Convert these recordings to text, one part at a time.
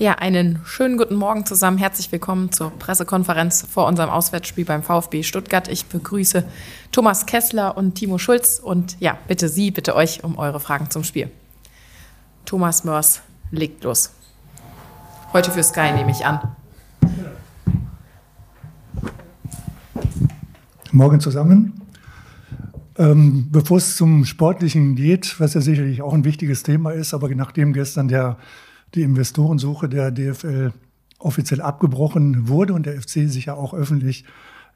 Ja, einen schönen guten Morgen zusammen. Herzlich willkommen zur Pressekonferenz vor unserem Auswärtsspiel beim VfB Stuttgart. Ich begrüße Thomas Kessler und Timo Schulz und ja, bitte Sie, bitte euch um eure Fragen zum Spiel. Thomas Mörs legt los. Heute für Sky nehme ich an. Morgen zusammen. Ähm, bevor es zum Sportlichen geht, was ja sicherlich auch ein wichtiges Thema ist, aber nachdem gestern der die Investorensuche der DFL offiziell abgebrochen wurde und der FC sich ja auch öffentlich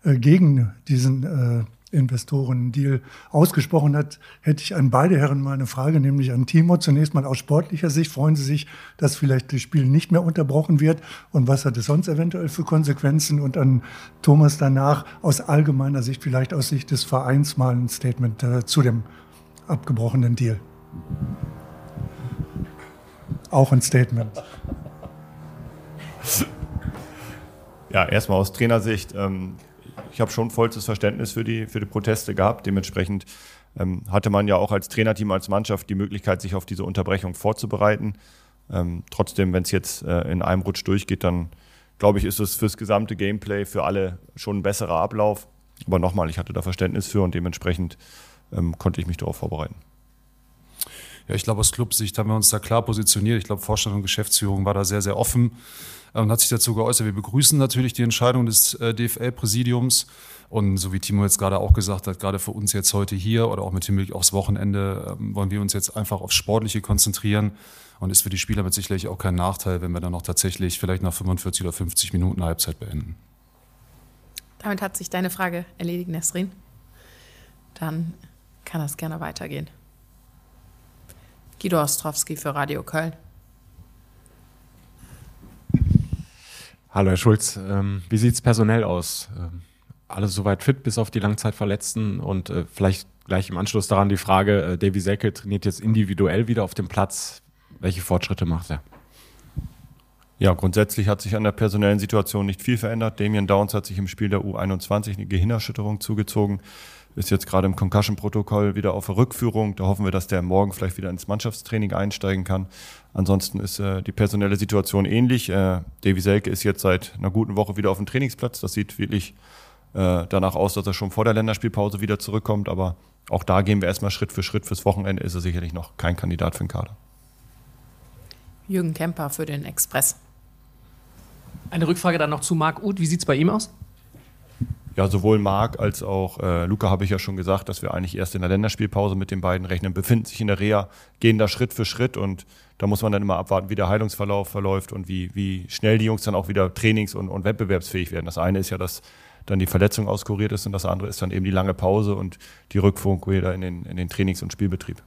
äh, gegen diesen äh, Investoren-Deal ausgesprochen hat, hätte ich an beide Herren mal eine Frage, nämlich an Timo. Zunächst mal aus sportlicher Sicht. Freuen Sie sich, dass vielleicht das Spiel nicht mehr unterbrochen wird? Und was hat es sonst eventuell für Konsequenzen? Und an Thomas danach aus allgemeiner Sicht, vielleicht aus Sicht des Vereins, mal ein Statement äh, zu dem abgebrochenen Deal auch ein Statement. Ja, erstmal aus Trainersicht. Ähm, ich habe schon vollstes Verständnis für die, für die Proteste gehabt. Dementsprechend ähm, hatte man ja auch als Trainerteam, als Mannschaft die Möglichkeit, sich auf diese Unterbrechung vorzubereiten. Ähm, trotzdem, wenn es jetzt äh, in einem Rutsch durchgeht, dann glaube ich, ist es fürs gesamte Gameplay für alle schon ein besserer Ablauf. Aber nochmal, ich hatte da Verständnis für und dementsprechend ähm, konnte ich mich darauf vorbereiten. Ja, ich glaube, aus Clubsicht haben wir uns da klar positioniert. Ich glaube, Vorstand und Geschäftsführung war da sehr, sehr offen äh, und hat sich dazu geäußert. Wir begrüßen natürlich die Entscheidung des äh, DFL-Präsidiums. Und so wie Timo jetzt gerade auch gesagt hat, gerade für uns jetzt heute hier oder auch mit Hinblick aufs Wochenende, ähm, wollen wir uns jetzt einfach aufs Sportliche konzentrieren. Und ist für die Spieler mit sicherlich auch kein Nachteil, wenn wir dann noch tatsächlich vielleicht nach 45 oder 50 Minuten Halbzeit beenden. Damit hat sich deine Frage erledigt, Nesrin. Dann kann das gerne weitergehen. Guido Ostrowski für Radio Köln. Hallo Herr Schulz, ähm, wie sieht es personell aus? Ähm, alle soweit fit bis auf die Langzeitverletzten und äh, vielleicht gleich im Anschluss daran die Frage, äh, Davy Selke trainiert jetzt individuell wieder auf dem Platz. Welche Fortschritte macht er? Ja, grundsätzlich hat sich an der personellen Situation nicht viel verändert. Damien Downs hat sich im Spiel der U21 eine Gehirnerschütterung zugezogen ist jetzt gerade im Concussion-Protokoll wieder auf der Rückführung. Da hoffen wir, dass der morgen vielleicht wieder ins Mannschaftstraining einsteigen kann. Ansonsten ist äh, die personelle Situation ähnlich. Äh, Davy Selke ist jetzt seit einer guten Woche wieder auf dem Trainingsplatz. Das sieht wirklich äh, danach aus, dass er schon vor der Länderspielpause wieder zurückkommt. Aber auch da gehen wir erstmal Schritt für Schritt. Fürs Wochenende ist er sicherlich noch kein Kandidat für den Kader. Jürgen Kemper für den Express. Eine Rückfrage dann noch zu Marc Uth. Wie sieht es bei ihm aus? Ja, sowohl Marc als auch äh, Luca habe ich ja schon gesagt, dass wir eigentlich erst in der Länderspielpause mit den beiden rechnen, befinden sich in der Reha, gehen da Schritt für Schritt und da muss man dann immer abwarten, wie der Heilungsverlauf verläuft und wie, wie schnell die Jungs dann auch wieder trainings- und, und wettbewerbsfähig werden. Das eine ist ja, dass dann die Verletzung auskuriert ist und das andere ist dann eben die lange Pause und die Rückführung wieder in den, in den Trainings- und Spielbetrieb.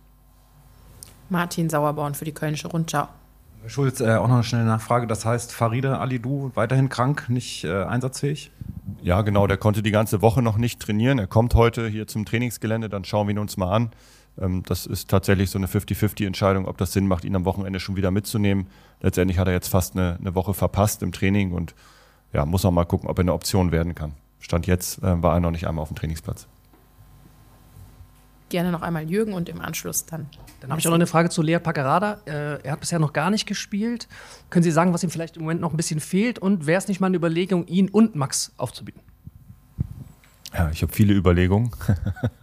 Martin Sauerborn für die Kölnische Rundschau. Schulz, äh, auch noch eine schnelle Nachfrage. Das heißt, Farida Alidou weiterhin krank, nicht äh, einsatzfähig? Ja, genau. Der konnte die ganze Woche noch nicht trainieren. Er kommt heute hier zum Trainingsgelände, dann schauen wir ihn uns mal an. Ähm, das ist tatsächlich so eine 50-50-Entscheidung, ob das Sinn macht, ihn am Wochenende schon wieder mitzunehmen. Letztendlich hat er jetzt fast eine, eine Woche verpasst im Training und ja, muss auch mal gucken, ob er eine Option werden kann. Stand jetzt äh, war er noch nicht einmal auf dem Trainingsplatz gerne noch einmal Jürgen und im Anschluss dann. Dann habe ich auch noch eine Frage zu Lea Paccarada. Äh, er hat bisher noch gar nicht gespielt. Können Sie sagen, was ihm vielleicht im Moment noch ein bisschen fehlt? Und wäre es nicht mal eine Überlegung, ihn und Max aufzubieten? Ja, ich habe viele Überlegungen.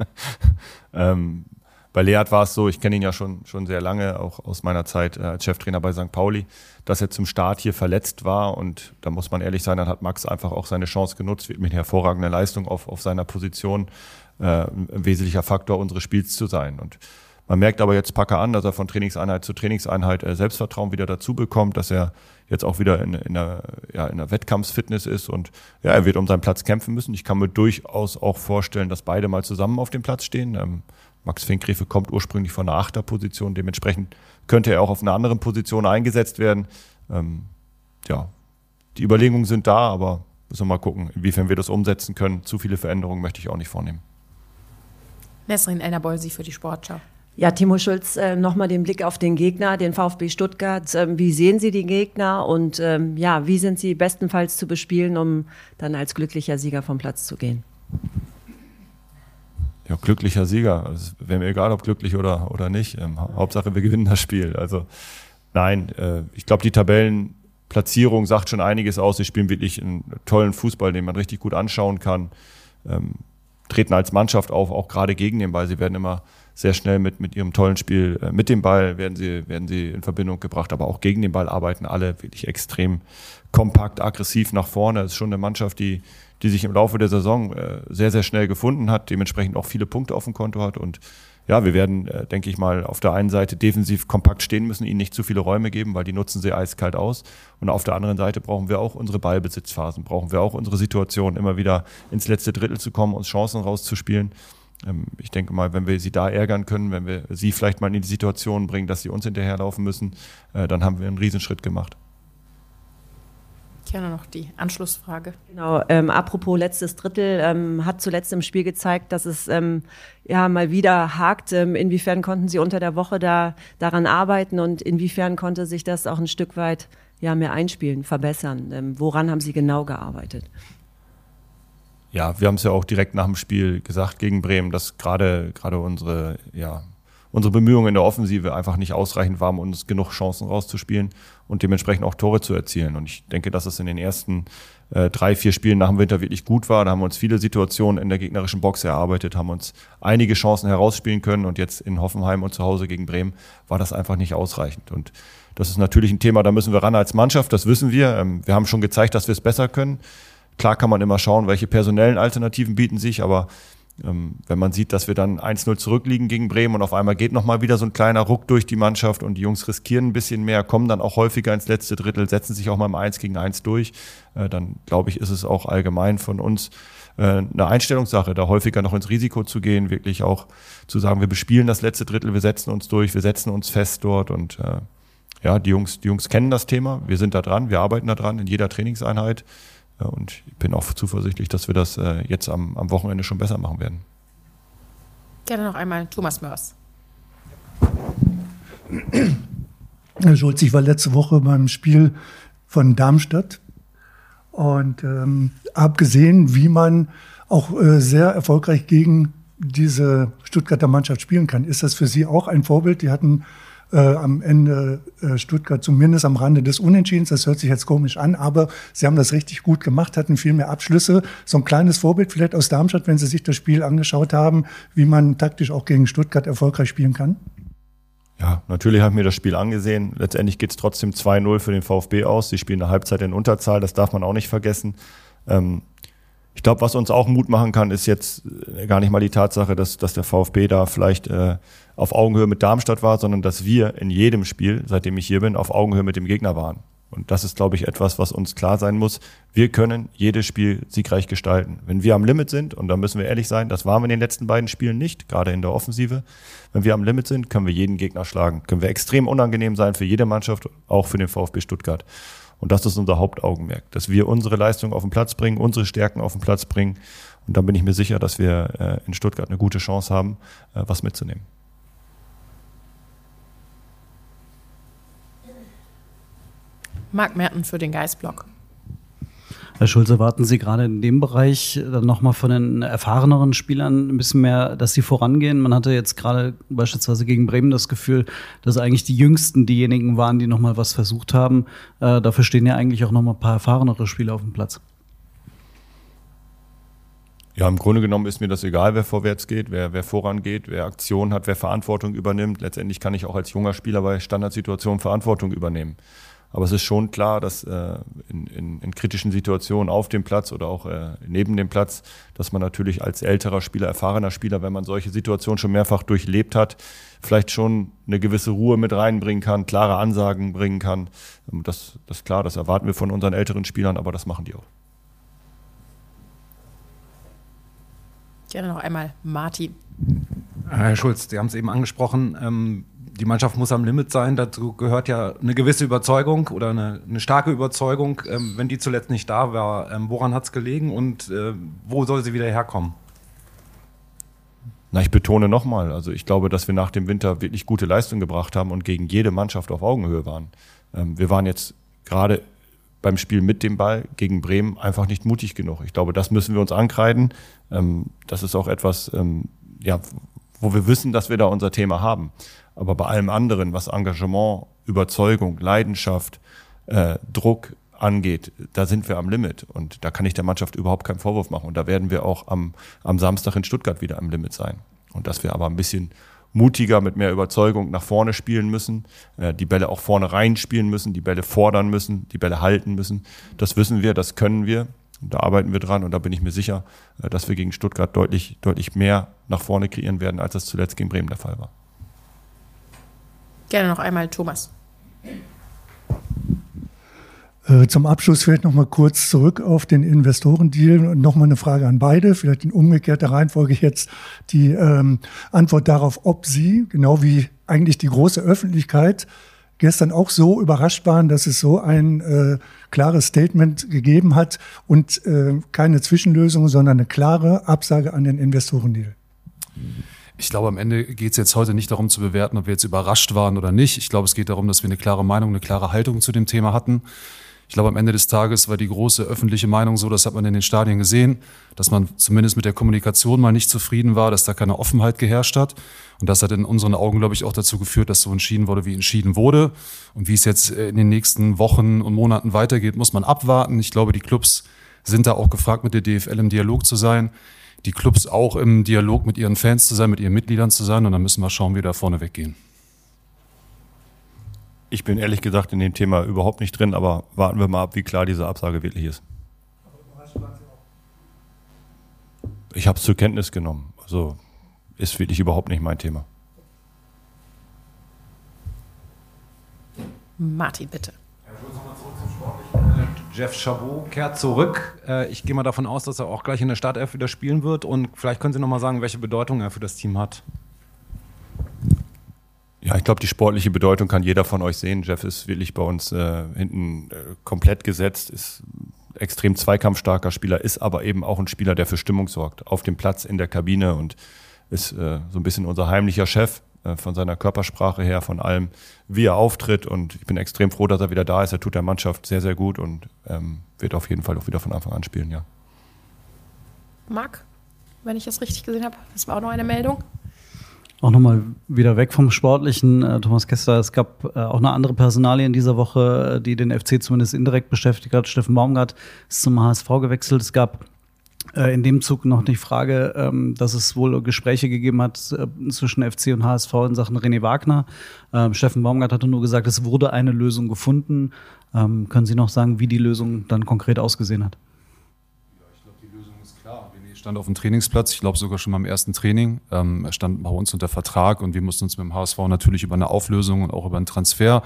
ähm, bei Leat war es so, ich kenne ihn ja schon, schon sehr lange, auch aus meiner Zeit äh, als Cheftrainer bei St. Pauli, dass er zum Start hier verletzt war. Und da muss man ehrlich sein, dann hat Max einfach auch seine Chance genutzt, mit hervorragender Leistung auf, auf seiner Position äh, ein wesentlicher Faktor unseres Spiels zu sein. Und man merkt aber jetzt Packer an, dass er von Trainingseinheit zu Trainingseinheit äh, Selbstvertrauen wieder dazu bekommt, dass er jetzt auch wieder in, in, einer, ja, in einer Wettkampfsfitness ist und ja, er wird um seinen Platz kämpfen müssen. Ich kann mir durchaus auch vorstellen, dass beide mal zusammen auf dem Platz stehen. Ähm, Max Finkgräfe kommt ursprünglich von einer Achterposition, dementsprechend könnte er auch auf einer anderen Position eingesetzt werden. Ähm, ja, die Überlegungen sind da, aber müssen wir mal gucken, inwiefern wir das umsetzen können. Zu viele Veränderungen möchte ich auch nicht vornehmen. Nesrin Elnerbolsi für die Sportschau. Ja, Timo Schulz, äh, nochmal den Blick auf den Gegner, den VfB Stuttgart. Ähm, wie sehen Sie die Gegner und ähm, ja, wie sind sie bestenfalls zu bespielen, um dann als glücklicher Sieger vom Platz zu gehen? Ja, glücklicher Sieger. Es wäre mir egal, ob glücklich oder, oder nicht. Ähm, Hauptsache, wir gewinnen das Spiel. Also nein, äh, ich glaube, die Tabellen Platzierung sagt schon einiges aus. Sie spielen wirklich einen tollen Fußball, den man richtig gut anschauen kann. Treten als Mannschaft auf, auch gerade gegen den Ball. Sie werden immer sehr schnell mit, mit ihrem tollen Spiel äh, mit dem Ball werden sie, werden sie in Verbindung gebracht, aber auch gegen den Ball arbeiten alle wirklich extrem kompakt, aggressiv nach vorne. Das ist schon eine Mannschaft, die, die sich im Laufe der Saison äh, sehr, sehr schnell gefunden hat, dementsprechend auch viele Punkte auf dem Konto hat und ja, wir werden, äh, denke ich mal, auf der einen Seite defensiv kompakt stehen müssen, ihnen nicht zu viele Räume geben, weil die nutzen sie eiskalt aus. Und auf der anderen Seite brauchen wir auch unsere Ballbesitzphasen, brauchen wir auch unsere Situation, immer wieder ins letzte Drittel zu kommen, uns Chancen rauszuspielen. Ähm, ich denke mal, wenn wir sie da ärgern können, wenn wir sie vielleicht mal in die Situation bringen, dass sie uns hinterherlaufen müssen, äh, dann haben wir einen Riesenschritt gemacht. Gerne noch die Anschlussfrage. Genau, ähm, apropos letztes Drittel, ähm, hat zuletzt im Spiel gezeigt, dass es ähm, ja mal wieder hakt. Ähm, inwiefern konnten Sie unter der Woche da daran arbeiten und inwiefern konnte sich das auch ein Stück weit ja, mehr einspielen, verbessern? Ähm, woran haben Sie genau gearbeitet? Ja, wir haben es ja auch direkt nach dem Spiel gesagt gegen Bremen, dass gerade gerade unsere ja unsere Bemühungen in der Offensive einfach nicht ausreichend waren, um uns genug Chancen rauszuspielen und dementsprechend auch Tore zu erzielen. Und ich denke, dass es in den ersten äh, drei, vier Spielen nach dem Winter wirklich gut war. Da haben wir uns viele Situationen in der gegnerischen Box erarbeitet, haben uns einige Chancen herausspielen können und jetzt in Hoffenheim und zu Hause gegen Bremen war das einfach nicht ausreichend. Und das ist natürlich ein Thema, da müssen wir ran als Mannschaft, das wissen wir. Ähm, wir haben schon gezeigt, dass wir es besser können. Klar kann man immer schauen, welche personellen Alternativen bieten sich, aber wenn man sieht, dass wir dann 1-0 zurückliegen gegen Bremen und auf einmal geht nochmal wieder so ein kleiner Ruck durch die Mannschaft und die Jungs riskieren ein bisschen mehr, kommen dann auch häufiger ins letzte Drittel, setzen sich auch mal im 1 gegen 1 durch, äh, dann glaube ich, ist es auch allgemein von uns äh, eine Einstellungssache, da häufiger noch ins Risiko zu gehen, wirklich auch zu sagen, wir bespielen das letzte Drittel, wir setzen uns durch, wir setzen uns fest dort und äh, ja, die Jungs, die Jungs kennen das Thema, wir sind da dran, wir arbeiten da dran in jeder Trainingseinheit. Und ich bin auch zuversichtlich, dass wir das äh, jetzt am, am Wochenende schon besser machen werden. Gerne noch einmal Thomas Mörs. Herr Schulz, ich war letzte Woche beim Spiel von Darmstadt und ähm, habe gesehen, wie man auch äh, sehr erfolgreich gegen diese Stuttgarter Mannschaft spielen kann. Ist das für Sie auch ein Vorbild? Die hatten äh, am Ende äh, Stuttgart zumindest am Rande des Unentschiedens. Das hört sich jetzt komisch an, aber sie haben das richtig gut gemacht, hatten viel mehr Abschlüsse. So ein kleines Vorbild vielleicht aus Darmstadt, wenn Sie sich das Spiel angeschaut haben, wie man taktisch auch gegen Stuttgart erfolgreich spielen kann? Ja, natürlich habe ich mir das Spiel angesehen. Letztendlich geht es trotzdem 2-0 für den VfB aus. Sie spielen eine Halbzeit in Unterzahl, das darf man auch nicht vergessen. Ähm, ich glaube, was uns auch Mut machen kann, ist jetzt äh, gar nicht mal die Tatsache, dass, dass der VfB da vielleicht äh, auf Augenhöhe mit Darmstadt war, sondern dass wir in jedem Spiel, seitdem ich hier bin, auf Augenhöhe mit dem Gegner waren. Und das ist, glaube ich, etwas, was uns klar sein muss. Wir können jedes Spiel siegreich gestalten. Wenn wir am Limit sind, und da müssen wir ehrlich sein, das waren wir in den letzten beiden Spielen nicht, gerade in der Offensive. Wenn wir am Limit sind, können wir jeden Gegner schlagen. Können wir extrem unangenehm sein für jede Mannschaft, auch für den VfB Stuttgart. Und das ist unser Hauptaugenmerk, dass wir unsere Leistung auf den Platz bringen, unsere Stärken auf den Platz bringen. Und dann bin ich mir sicher, dass wir äh, in Stuttgart eine gute Chance haben, äh, was mitzunehmen. Marc Merten für den Geistblock. Herr Schulze, warten Sie gerade in dem Bereich dann nochmal von den erfahreneren Spielern ein bisschen mehr, dass sie vorangehen? Man hatte jetzt gerade beispielsweise gegen Bremen das Gefühl, dass eigentlich die Jüngsten diejenigen waren, die nochmal was versucht haben. Äh, dafür stehen ja eigentlich auch nochmal ein paar erfahrenere Spieler auf dem Platz. Ja, im Grunde genommen ist mir das egal, wer vorwärts geht, wer, wer vorangeht, wer Aktion hat, wer Verantwortung übernimmt. Letztendlich kann ich auch als junger Spieler bei Standardsituationen Verantwortung übernehmen. Aber es ist schon klar, dass äh, in, in, in kritischen Situationen auf dem Platz oder auch äh, neben dem Platz, dass man natürlich als älterer Spieler, erfahrener Spieler, wenn man solche Situationen schon mehrfach durchlebt hat, vielleicht schon eine gewisse Ruhe mit reinbringen kann, klare Ansagen bringen kann. Ähm, das, das ist klar, das erwarten wir von unseren älteren Spielern, aber das machen die auch. Gerne noch einmal Martin. Herr Schulz, Sie haben es eben angesprochen. Ähm, die Mannschaft muss am Limit sein. Dazu gehört ja eine gewisse Überzeugung oder eine, eine starke Überzeugung. Ähm, wenn die zuletzt nicht da war, ähm, woran hat es gelegen und äh, wo soll sie wieder herkommen? Na, ich betone nochmal, also ich glaube, dass wir nach dem Winter wirklich gute Leistung gebracht haben und gegen jede Mannschaft auf Augenhöhe waren. Ähm, wir waren jetzt gerade beim Spiel mit dem Ball gegen Bremen einfach nicht mutig genug. Ich glaube, das müssen wir uns ankreiden. Ähm, das ist auch etwas, ähm, ja, wo wir wissen, dass wir da unser Thema haben. Aber bei allem anderen, was Engagement, Überzeugung, Leidenschaft, äh, Druck angeht, da sind wir am Limit. Und da kann ich der Mannschaft überhaupt keinen Vorwurf machen. Und da werden wir auch am, am Samstag in Stuttgart wieder am Limit sein. Und dass wir aber ein bisschen mutiger, mit mehr Überzeugung nach vorne spielen müssen, äh, die Bälle auch vorne reinspielen müssen, die Bälle fordern müssen, die Bälle halten müssen. Das wissen wir, das können wir. Da arbeiten wir dran und da bin ich mir sicher, äh, dass wir gegen Stuttgart deutlich, deutlich mehr nach vorne kreieren werden, als das zuletzt gegen Bremen der Fall war. Gerne noch einmal Thomas. Äh, zum Abschluss vielleicht noch mal kurz zurück auf den Investorendeal und noch mal eine Frage an beide, vielleicht in umgekehrter Reihenfolge jetzt die ähm, Antwort darauf, ob Sie, genau wie eigentlich die große Öffentlichkeit, gestern auch so überrascht waren, dass es so ein äh, klares Statement gegeben hat und äh, keine Zwischenlösung, sondern eine klare Absage an den Investorendeal. Ich glaube, am Ende geht es jetzt heute nicht darum zu bewerten, ob wir jetzt überrascht waren oder nicht. Ich glaube, es geht darum, dass wir eine klare Meinung, eine klare Haltung zu dem Thema hatten. Ich glaube, am Ende des Tages war die große öffentliche Meinung so, das hat man in den Stadien gesehen, dass man zumindest mit der Kommunikation mal nicht zufrieden war, dass da keine Offenheit geherrscht hat. Und das hat in unseren Augen, glaube ich, auch dazu geführt, dass so entschieden wurde, wie entschieden wurde. Und wie es jetzt in den nächsten Wochen und Monaten weitergeht, muss man abwarten. Ich glaube, die Clubs sind da auch gefragt, mit der DFL im Dialog zu sein. Die Clubs auch im Dialog mit ihren Fans zu sein, mit ihren Mitgliedern zu sein. Und dann müssen wir schauen, wie wir da vorne weggehen. Ich bin ehrlich gesagt in dem Thema überhaupt nicht drin, aber warten wir mal ab, wie klar diese Absage wirklich ist. Ich habe es zur Kenntnis genommen. Also ist wirklich überhaupt nicht mein Thema. Martin, bitte. Jeff Chabot kehrt zurück. Äh, ich gehe mal davon aus, dass er auch gleich in der Startelf wieder spielen wird. Und vielleicht können Sie noch mal sagen, welche Bedeutung er für das Team hat. Ja, ich glaube, die sportliche Bedeutung kann jeder von euch sehen. Jeff ist wirklich bei uns äh, hinten äh, komplett gesetzt, ist extrem zweikampfstarker Spieler, ist aber eben auch ein Spieler, der für Stimmung sorgt. Auf dem Platz, in der Kabine und ist äh, so ein bisschen unser heimlicher Chef von seiner Körpersprache her, von allem, wie er auftritt. Und ich bin extrem froh, dass er wieder da ist. Er tut der Mannschaft sehr, sehr gut und ähm, wird auf jeden Fall auch wieder von Anfang an spielen, ja. Marc, wenn ich das richtig gesehen habe, das war auch noch eine Meldung. Auch nochmal wieder weg vom Sportlichen, äh, Thomas Kessler. Es gab äh, auch eine andere Personalie in dieser Woche, äh, die den FC zumindest indirekt beschäftigt hat. Steffen Baumgart ist zum HSV gewechselt. Es gab äh, in dem Zug noch die Frage, ähm, dass es wohl Gespräche gegeben hat äh, zwischen FC und HSV in Sachen René Wagner. Ähm, Steffen Baumgart hatte nur gesagt, es wurde eine Lösung gefunden. Ähm, können Sie noch sagen, wie die Lösung dann konkret ausgesehen hat? Stand auf dem Trainingsplatz, ich glaube sogar schon beim ersten Training. Ähm, er stand bei uns unter Vertrag und wir mussten uns mit dem HSV natürlich über eine Auflösung und auch über einen Transfer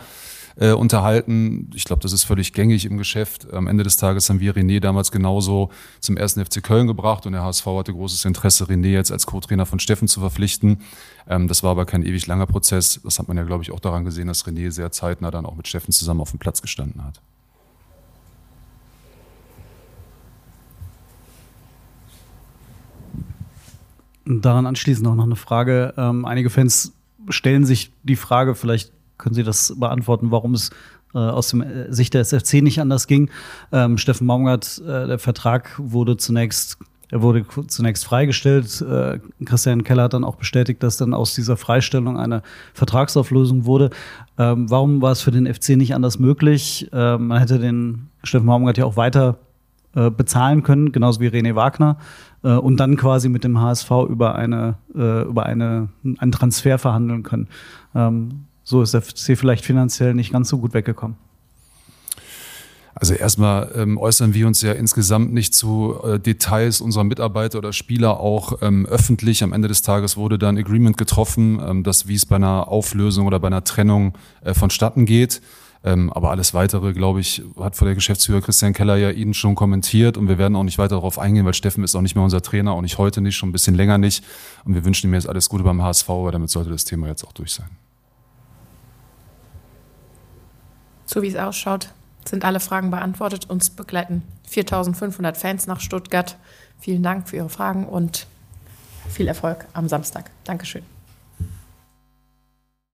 äh, unterhalten. Ich glaube, das ist völlig gängig im Geschäft. Am Ende des Tages haben wir René damals genauso zum ersten FC Köln gebracht und der HSV hatte großes Interesse, René jetzt als Co-Trainer von Steffen zu verpflichten. Ähm, das war aber kein ewig langer Prozess. Das hat man ja, glaube ich, auch daran gesehen, dass René sehr zeitnah dann auch mit Steffen zusammen auf dem Platz gestanden hat. Daran anschließend auch noch eine Frage. Ähm, einige Fans stellen sich die Frage, vielleicht können Sie das beantworten, warum es äh, aus dem äh, Sicht der SFC nicht anders ging. Ähm, Steffen Baumgart, äh, der Vertrag wurde zunächst er wurde zunächst freigestellt. Äh, Christian Keller hat dann auch bestätigt, dass dann aus dieser Freistellung eine Vertragsauflösung wurde. Ähm, warum war es für den FC nicht anders möglich? Ähm, man hätte den Steffen Baumgart ja auch weiter äh, bezahlen können, genauso wie René Wagner, äh, und dann quasi mit dem HSV über eine äh, über eine einen Transfer verhandeln können. Ähm, so ist der FC vielleicht finanziell nicht ganz so gut weggekommen. Also erstmal ähm, äußern wir uns ja insgesamt nicht zu äh, Details unserer Mitarbeiter oder Spieler auch ähm, öffentlich. Am Ende des Tages wurde dann Agreement getroffen, ähm, dass wie es bei einer Auflösung oder bei einer Trennung äh, vonstatten geht. Ähm, aber alles weitere, glaube ich, hat vor der Geschäftsführer Christian Keller ja Ihnen schon kommentiert und wir werden auch nicht weiter darauf eingehen, weil Steffen ist auch nicht mehr unser Trainer, auch nicht heute nicht, schon ein bisschen länger nicht. Und wir wünschen ihm jetzt alles Gute beim HSV, aber damit sollte das Thema jetzt auch durch sein. So wie es ausschaut, sind alle Fragen beantwortet. Uns begleiten 4500 Fans nach Stuttgart. Vielen Dank für Ihre Fragen und viel Erfolg am Samstag. Dankeschön.